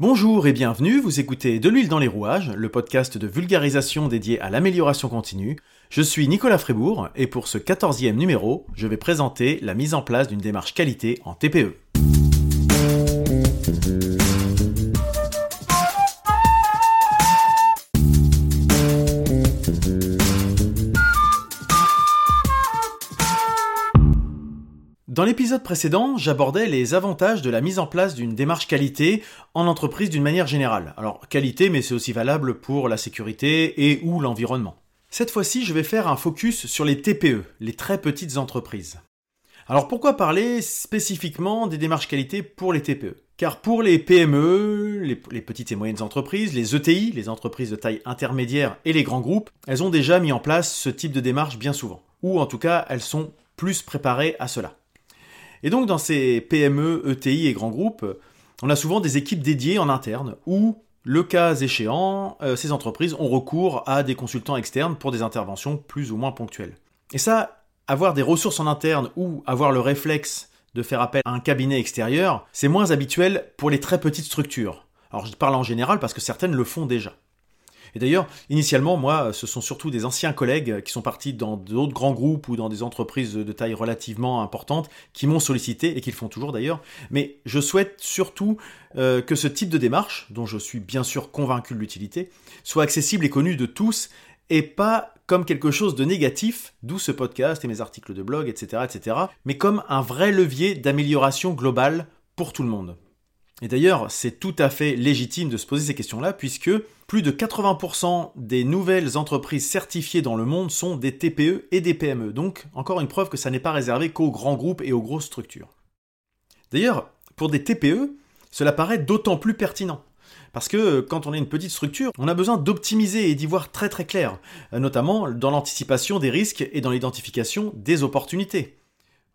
Bonjour et bienvenue, vous écoutez De l'huile dans les rouages, le podcast de vulgarisation dédié à l'amélioration continue. Je suis Nicolas Frébourg et pour ce 14e numéro, je vais présenter la mise en place d'une démarche qualité en TPE. Dans l'épisode précédent, j'abordais les avantages de la mise en place d'une démarche qualité en entreprise d'une manière générale. Alors qualité, mais c'est aussi valable pour la sécurité et ou l'environnement. Cette fois-ci, je vais faire un focus sur les TPE, les très petites entreprises. Alors pourquoi parler spécifiquement des démarches qualité pour les TPE Car pour les PME, les, petites et moyennes entreprises, les ETI, les entreprises de taille intermédiaire et les grands groupes, elles ont déjà mis en place ce type de démarche bien souvent. Ou en tout cas, elles sont plus préparées à cela. Et donc dans ces PME, ETI et grands groupes, on a souvent des équipes dédiées en interne où, le cas échéant, euh, ces entreprises ont recours à des consultants externes pour des interventions plus ou moins ponctuelles. Et ça, avoir des ressources en interne ou avoir le réflexe de faire appel à un cabinet extérieur, c'est moins habituel pour les très petites structures. Alors je parle en général parce que certaines le font déjà. Et d'ailleurs, initialement, moi, ce sont surtout des anciens collègues qui sont partis dans d'autres grands groupes ou dans des entreprises de taille relativement importante qui m'ont sollicité et qui le font toujours d'ailleurs. Mais je souhaite surtout euh, que ce type de démarche, dont je suis bien sûr convaincu de l'utilité, soit accessible et connu de tous et pas comme quelque chose de négatif, d'où ce podcast et mes articles de blog, etc., etc., mais comme un vrai levier d'amélioration globale pour tout le monde. Et d'ailleurs, c'est tout à fait légitime de se poser ces questions-là, puisque plus de 80% des nouvelles entreprises certifiées dans le monde sont des TPE et des PME. Donc, encore une preuve que ça n'est pas réservé qu'aux grands groupes et aux grosses structures. D'ailleurs, pour des TPE, cela paraît d'autant plus pertinent. Parce que quand on est une petite structure, on a besoin d'optimiser et d'y voir très très clair, notamment dans l'anticipation des risques et dans l'identification des opportunités.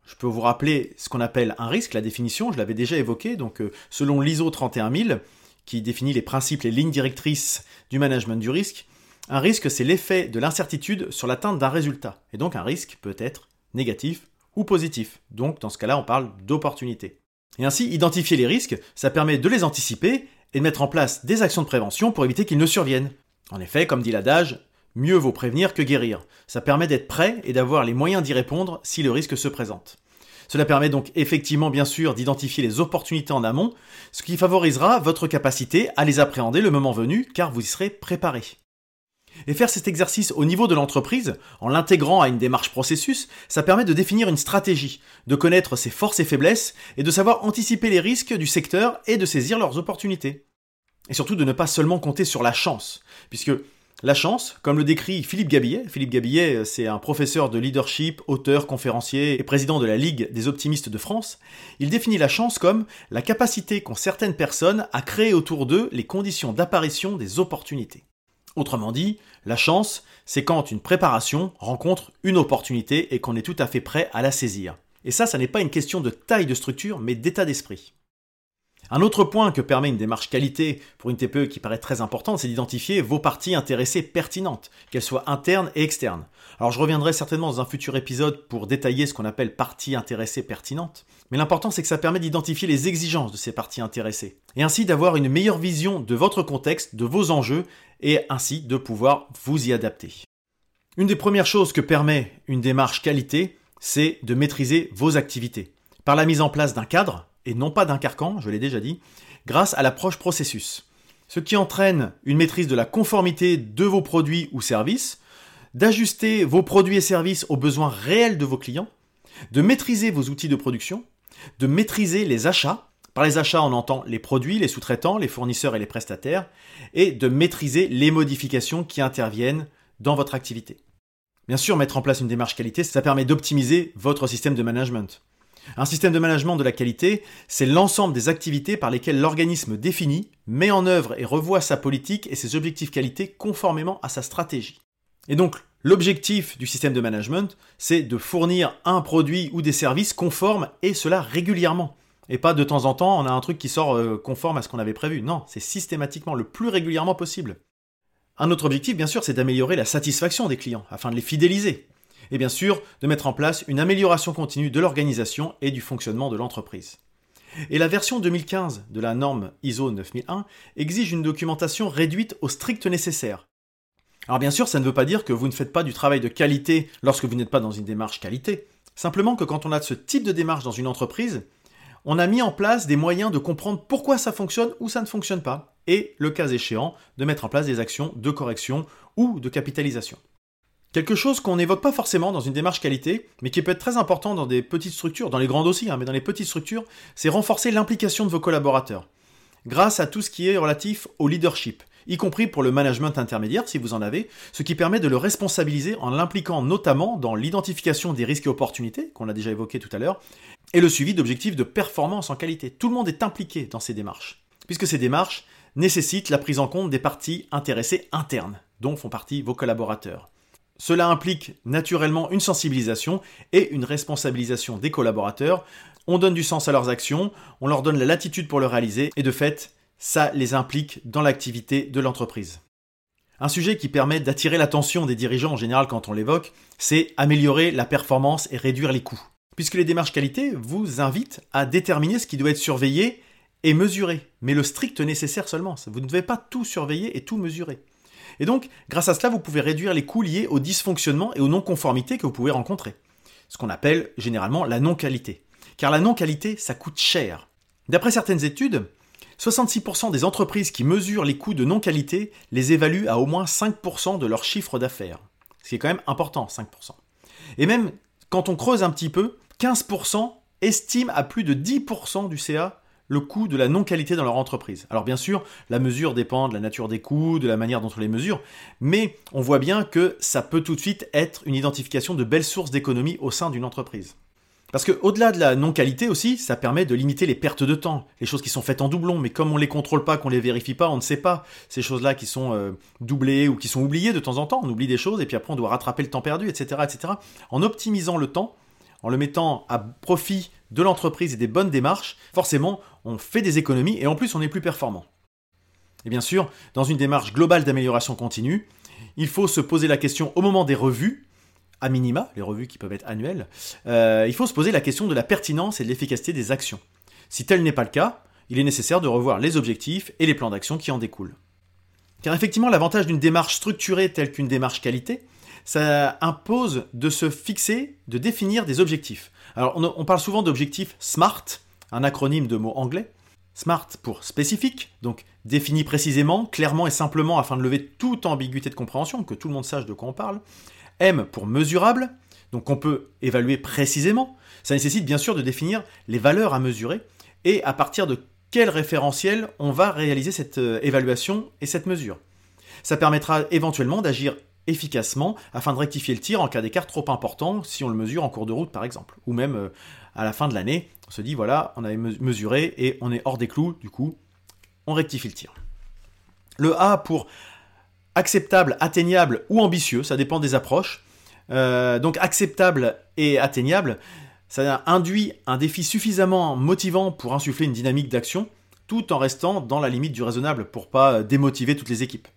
Je peux vous rappeler ce qu'on appelle un risque, la définition, je l'avais déjà évoqué, donc euh, selon l'ISO 31000, qui définit les principes, les lignes directrices du management du risque, un risque c'est l'effet de l'incertitude sur l'atteinte d'un résultat. Et donc un risque peut être négatif ou positif. Donc dans ce cas-là, on parle d'opportunité. Et ainsi, identifier les risques, ça permet de les anticiper et de mettre en place des actions de prévention pour éviter qu'ils ne surviennent. En effet, comme dit l'adage, Mieux vaut prévenir que guérir. Ça permet d'être prêt et d'avoir les moyens d'y répondre si le risque se présente. Cela permet donc effectivement bien sûr d'identifier les opportunités en amont, ce qui favorisera votre capacité à les appréhender le moment venu car vous y serez préparé. Et faire cet exercice au niveau de l'entreprise, en l'intégrant à une démarche processus, ça permet de définir une stratégie, de connaître ses forces et faiblesses et de savoir anticiper les risques du secteur et de saisir leurs opportunités. Et surtout de ne pas seulement compter sur la chance, puisque la chance, comme le décrit Philippe Gabillet, Philippe Gabillet, c'est un professeur de leadership, auteur, conférencier et président de la Ligue des optimistes de France, il définit la chance comme la capacité qu'ont certaines personnes à créer autour d'eux les conditions d'apparition des opportunités. Autrement dit, la chance, c'est quand une préparation rencontre une opportunité et qu'on est tout à fait prêt à la saisir. Et ça, ça n'est pas une question de taille de structure, mais d'état d'esprit. Un autre point que permet une démarche qualité pour une TPE qui paraît très importante, c'est d'identifier vos parties intéressées pertinentes, qu'elles soient internes et externes. Alors je reviendrai certainement dans un futur épisode pour détailler ce qu'on appelle parties intéressées pertinentes, mais l'important c'est que ça permet d'identifier les exigences de ces parties intéressées, et ainsi d'avoir une meilleure vision de votre contexte, de vos enjeux, et ainsi de pouvoir vous y adapter. Une des premières choses que permet une démarche qualité, c'est de maîtriser vos activités. Par la mise en place d'un cadre, et non pas d'un carcan, je l'ai déjà dit, grâce à l'approche processus. Ce qui entraîne une maîtrise de la conformité de vos produits ou services, d'ajuster vos produits et services aux besoins réels de vos clients, de maîtriser vos outils de production, de maîtriser les achats. Par les achats, on entend les produits, les sous-traitants, les fournisseurs et les prestataires, et de maîtriser les modifications qui interviennent dans votre activité. Bien sûr, mettre en place une démarche qualité, ça permet d'optimiser votre système de management. Un système de management de la qualité, c'est l'ensemble des activités par lesquelles l'organisme définit, met en œuvre et revoit sa politique et ses objectifs qualité conformément à sa stratégie. Et donc, l'objectif du système de management, c'est de fournir un produit ou des services conformes et cela régulièrement. Et pas de temps en temps, on a un truc qui sort euh, conforme à ce qu'on avait prévu. Non, c'est systématiquement le plus régulièrement possible. Un autre objectif, bien sûr, c'est d'améliorer la satisfaction des clients, afin de les fidéliser et bien sûr de mettre en place une amélioration continue de l'organisation et du fonctionnement de l'entreprise. Et la version 2015 de la norme ISO 9001 exige une documentation réduite au strict nécessaire. Alors bien sûr, ça ne veut pas dire que vous ne faites pas du travail de qualité lorsque vous n'êtes pas dans une démarche qualité. Simplement que quand on a ce type de démarche dans une entreprise, on a mis en place des moyens de comprendre pourquoi ça fonctionne ou ça ne fonctionne pas, et le cas échéant, de mettre en place des actions de correction ou de capitalisation. Quelque chose qu'on n'évoque pas forcément dans une démarche qualité, mais qui peut être très important dans des petites structures, dans les grandes aussi, hein, mais dans les petites structures, c'est renforcer l'implication de vos collaborateurs. Grâce à tout ce qui est relatif au leadership, y compris pour le management intermédiaire si vous en avez, ce qui permet de le responsabiliser en l'impliquant notamment dans l'identification des risques et opportunités, qu'on a déjà évoqué tout à l'heure, et le suivi d'objectifs de performance en qualité. Tout le monde est impliqué dans ces démarches, puisque ces démarches nécessitent la prise en compte des parties intéressées internes, dont font partie vos collaborateurs. Cela implique naturellement une sensibilisation et une responsabilisation des collaborateurs. On donne du sens à leurs actions, on leur donne la latitude pour le réaliser, et de fait, ça les implique dans l'activité de l'entreprise. Un sujet qui permet d'attirer l'attention des dirigeants en général quand on l'évoque, c'est améliorer la performance et réduire les coûts. Puisque les démarches qualité vous invitent à déterminer ce qui doit être surveillé et mesuré, mais le strict nécessaire seulement. Vous ne devez pas tout surveiller et tout mesurer. Et donc, grâce à cela, vous pouvez réduire les coûts liés aux dysfonctionnements et aux non-conformités que vous pouvez rencontrer. Ce qu'on appelle généralement la non-qualité. Car la non-qualité, ça coûte cher. D'après certaines études, 66% des entreprises qui mesurent les coûts de non-qualité les évaluent à au moins 5% de leur chiffre d'affaires. Ce qui est quand même important, 5%. Et même quand on creuse un petit peu, 15% estiment à plus de 10% du CA le coût de la non-qualité dans leur entreprise. Alors bien sûr, la mesure dépend de la nature des coûts, de la manière dont on les mesure, mais on voit bien que ça peut tout de suite être une identification de belles sources d'économie au sein d'une entreprise. Parce que au-delà de la non-qualité aussi, ça permet de limiter les pertes de temps, les choses qui sont faites en doublon, mais comme on les contrôle pas, qu'on les vérifie pas, on ne sait pas ces choses-là qui sont euh, doublées ou qui sont oubliées de temps en temps. On oublie des choses et puis après on doit rattraper le temps perdu, etc., etc. En optimisant le temps, en le mettant à profit de l'entreprise et des bonnes démarches, forcément, on fait des économies et en plus, on est plus performant. Et bien sûr, dans une démarche globale d'amélioration continue, il faut se poser la question au moment des revues, à minima, les revues qui peuvent être annuelles, euh, il faut se poser la question de la pertinence et de l'efficacité des actions. Si tel n'est pas le cas, il est nécessaire de revoir les objectifs et les plans d'action qui en découlent. Car effectivement, l'avantage d'une démarche structurée telle qu'une démarche qualité, ça impose de se fixer, de définir des objectifs. Alors on, parle souvent d'objectifs SMART, un acronyme de mots anglais. SMART pour spécifique, donc défini précisément, clairement et simplement afin de lever toute ambiguïté de compréhension, que tout le monde sache de quoi on parle. M pour mesurable, donc on peut évaluer précisément. Ça nécessite bien sûr de définir les valeurs à mesurer et à partir de quel référentiel on va réaliser cette euh, évaluation et cette mesure. Ça permettra éventuellement d'agir efficacement afin de rectifier le tir en cas d'écart trop important si on le mesure en cours de route par exemple. Ou même euh, à la fin de l'année, on se dit voilà, on avait mesuré et on est hors des clous, du coup, on rectifie le tir. Le A pour acceptable, atteignable ou ambitieux, ça dépend des approches. Euh, donc acceptable et atteignable, ça induit un défi suffisamment motivant pour insuffler une dynamique d'action, tout en restant dans la limite du raisonnable pour pas démotiver toutes les équipes.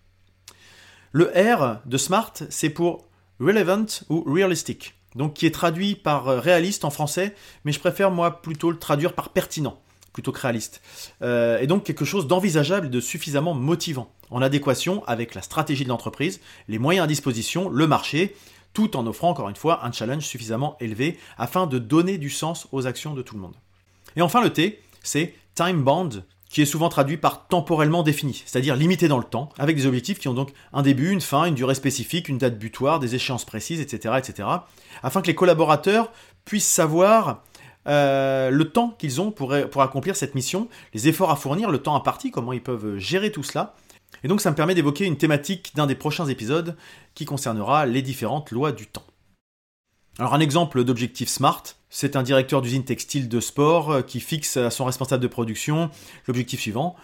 Le R de Smart, c'est pour relevant ou realistic, donc qui est traduit par euh, réaliste en français, mais je préfère moi plutôt le traduire par pertinent, plutôt que réaliste. Euh, et donc quelque chose d'envisageable et de suffisamment motivant, en adéquation avec la stratégie de l'entreprise, les moyens à disposition, le marché, tout en offrant encore une fois un challenge suffisamment élevé afin de donner du sens aux actions de tout le monde. Et enfin le T, c'est time bound qui est souvent traduit par temporellement défini, c'est-à-dire limité dans le temps, avec des objectifs qui ont donc un début, une fin, une durée spécifique, une date butoir, des échéances précises, etc., etc., afin que les collaborateurs puissent savoir euh, le temps qu'ils ont pour, accomplir cette mission, les efforts à fournir, le temps imparti, comment ils peuvent gérer tout cela. Et donc ça me permet d'évoquer une thématique d'un des prochains épisodes qui concernera les différentes lois du temps. Alors un exemple d'objectif SMART, c'est un directeur d'usine textile de sport euh, qui fixe à son responsable de production l'objectif suivant.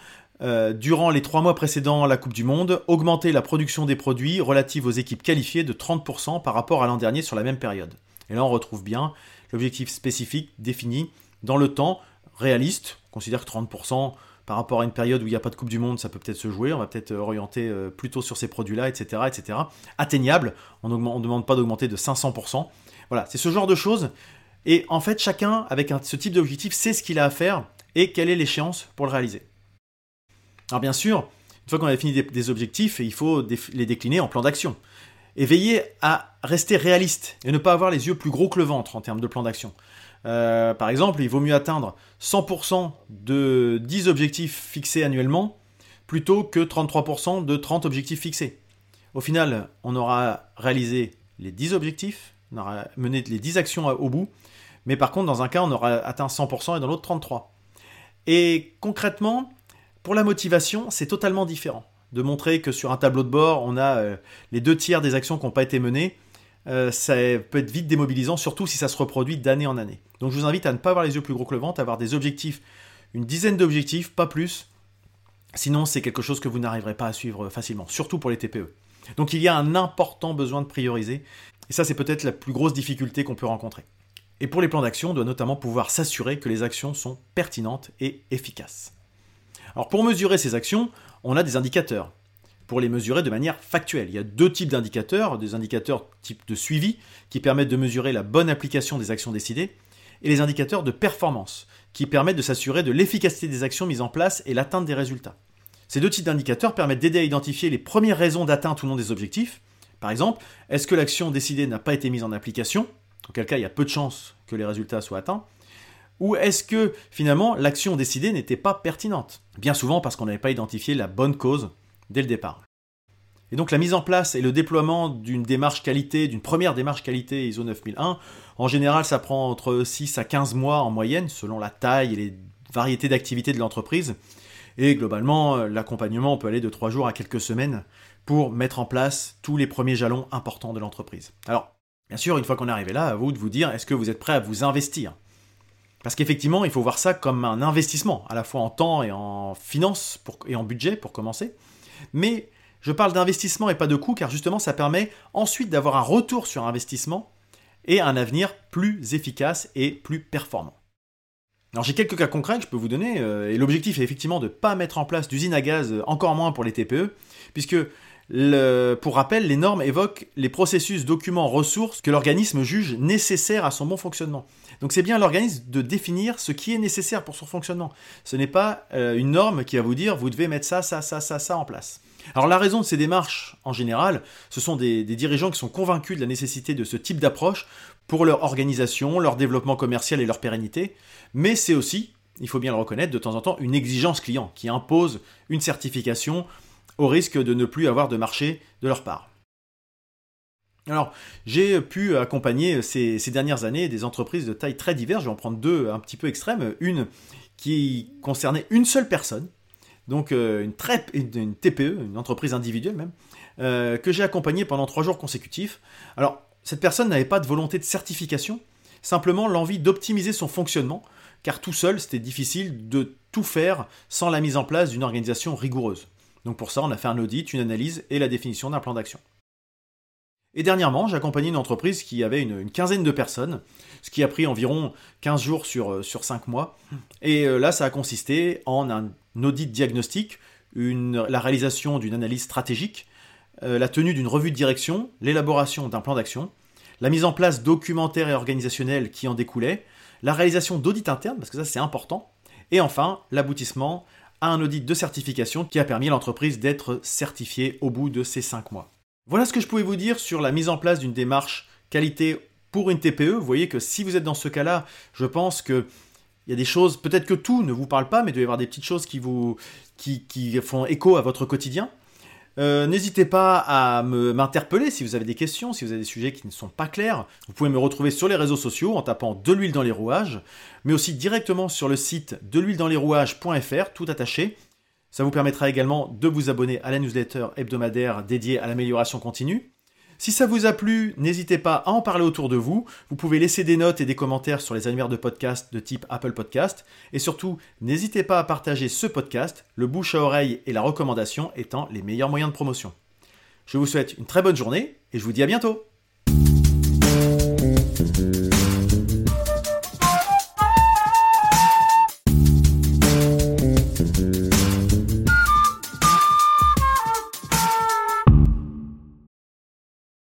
Euh, durant les trois mois précédant la Coupe du Monde, augmenter la production des produits relatifs aux équipes qualifiées de 30% par rapport à l'an dernier sur la même période. Et là, on retrouve bien l'objectif spécifique défini dans le temps, réaliste. On considère que 30% par rapport à une période où il n'y a pas de Coupe du Monde, ça peut peut-être se jouer. On va peut-être orienter euh, plutôt sur ces produits-là, etc., etc. Atteignable. On ne demande pas d'augmenter de 500%. Voilà, c'est ce genre de choses. Et en fait, chacun, avec ce type d'objectif, sait ce qu'il a à faire et quelle est l'échéance pour le réaliser. Alors bien sûr, une fois qu'on a fini des, objectifs, il faut les décliner en plan d'action. Et veiller à rester réaliste et ne pas avoir les yeux plus gros que le ventre en termes de plan d'action. Euh, par exemple, il vaut mieux atteindre 100% de 10 objectifs fixés annuellement plutôt que 33% de 30 objectifs fixés. Au final, on aura réalisé les 10 objectifs, on aura mené les 10 actions au bout, mais par contre, dans un cas, on aura atteint 100% et dans l'autre 33%. Et concrètement, pour la motivation, c'est totalement différent. De montrer que sur un tableau de bord, on a euh, les deux tiers des actions qui n'ont pas été menées, euh, ça peut être vite démobilisant, surtout si ça se reproduit d'année en année. Donc je vous invite à ne pas avoir les yeux plus gros que le ventre, à avoir des objectifs, une dizaine d'objectifs, pas plus. Sinon, c'est quelque chose que vous n'arriverez pas à suivre facilement, surtout pour les TPE. Donc il y a un important besoin de prioriser, et ça c'est peut-être la plus grosse difficulté qu'on peut rencontrer. Et pour les plans d'action, on doit notamment pouvoir s'assurer que les actions sont pertinentes et efficaces. Alors pour mesurer ces actions, on a des indicateurs. Pour les mesurer de manière factuelle. Il y a deux types d'indicateurs, des indicateurs type de suivi qui permettent de mesurer la bonne application des actions décidées, et les indicateurs de performance qui permettent de s'assurer de l'efficacité des actions mises en place et l'atteinte des résultats. Ces deux types d'indicateurs permettent d'aider à identifier les premières raisons d'atteinte ou non des objectifs. Par exemple, est-ce que l'action décidée n'a pas été mise en application? Auquel cas, il y a peu de chances que les résultats soient atteints. Ou est-ce que finalement l'action décidée n'était pas pertinente? Bien souvent parce qu'on n'avait pas identifié la bonne cause dès le départ. Et donc la mise en place et le déploiement d'une démarche qualité, d'une première démarche qualité ISO 9001, en général ça prend entre 6 à 15 mois en moyenne, selon la taille et les variétés d'activités de l'entreprise. Et globalement, euh, l'accompagnement peut aller de 3 jours à quelques semaines pour mettre en place tous les premiers jalons importants de l'entreprise. Alors, bien sûr, une fois qu'on est arrivé là, à vous de vous dire, est-ce que vous êtes prêt à vous investir? Parce qu'effectivement, il faut voir ça comme un investissement, à la fois en temps et en finances et en budget pour commencer. Mais je parle d'investissement et pas de coût, car justement, ça permet ensuite d'avoir un retour sur investissement et un avenir plus efficace et plus performant. Alors j'ai quelques cas concrets que je peux vous donner, euh, et l'objectif est effectivement de ne pas mettre en place d'usine à gaz, euh, encore moins pour les TPE, puisque pour rappel, les normes évoquent les processus, documents, ressources que l'organisme juge nécessaires à son bon fonctionnement. Donc c'est bien l'organisme de définir ce qui est nécessaire pour son fonctionnement. Ce n'est pas euh, une norme qui va vous dire vous devez mettre ça, ça, ça, ça, ça en place. Alors la raison de ces démarches, en général, ce sont des dirigeants qui sont convaincus de la nécessité de ce type d'approche pour leur organisation, leur développement commercial et leur pérennité, mais c'est aussi, il faut bien le reconnaître, de temps en temps une exigence client qui impose une certification au risque de ne plus avoir de marché de leur part. Alors, j'ai pu accompagner ces, dernières années des entreprises de taille très diverses. Je vais en prendre deux un petit peu extrêmes. Une qui concernait une seule personne, donc euh, une, très, une, TPE, une entreprise individuelle même, euh, que j'ai accompagnée pendant trois jours consécutifs. Alors, cette personne n'avait pas de volonté de certification, simplement l'envie d'optimiser son fonctionnement, car tout seul, c'était difficile de tout faire sans la mise en place d'une organisation rigoureuse. Donc pour ça, on a fait un audit, une analyse et la définition d'un plan d'action. Et dernièrement, j'ai accompagné une entreprise qui avait une, quinzaine de personnes, ce qui a pris environ 15 jours sur, euh, sur 5 mois. Et euh, là, ça a consisté en un audit diagnostique, la réalisation d'une analyse stratégique, euh, la tenue d'une revue de direction, l'élaboration d'un plan d'action, la mise en place documentaire et organisationnelle qui en découlait, la réalisation d'audits internes, parce que ça c'est important, et enfin l'aboutissement un audit de certification qui a permis à l'entreprise d'être certifiée au bout de ces 5 mois. Voilà ce que je pouvais vous dire sur la mise en place d'une démarche qualité pour une TPE. Vous voyez que si vous êtes dans ce cas-là, je pense que il y a des choses, peut-être que tout ne vous parle pas, mais il doit y avoir des petites choses qui vous qui font écho à votre quotidien. Euh, n'hésitez pas à m'interpeller si vous avez des questions, si vous avez des sujets qui ne sont pas clairs. Vous pouvez me retrouver sur les réseaux sociaux en tapant de l'huile dans les rouages, mais aussi directement sur le site de l'huile dans les rouages.fr, tout attaché. Ça vous permettra également de vous abonner à la newsletter hebdomadaire dédiée à l'amélioration continue. Si ça vous a plu, n'hésitez pas à en parler autour de vous. Vous pouvez laisser des notes et des commentaires sur les annuaires de podcasts de type Apple Podcast. Et surtout, n'hésitez pas à partager ce podcast, le bouche à oreille et la recommandation étant les meilleurs moyens de promotion. Je vous souhaite une très bonne journée et je vous dis à bientôt.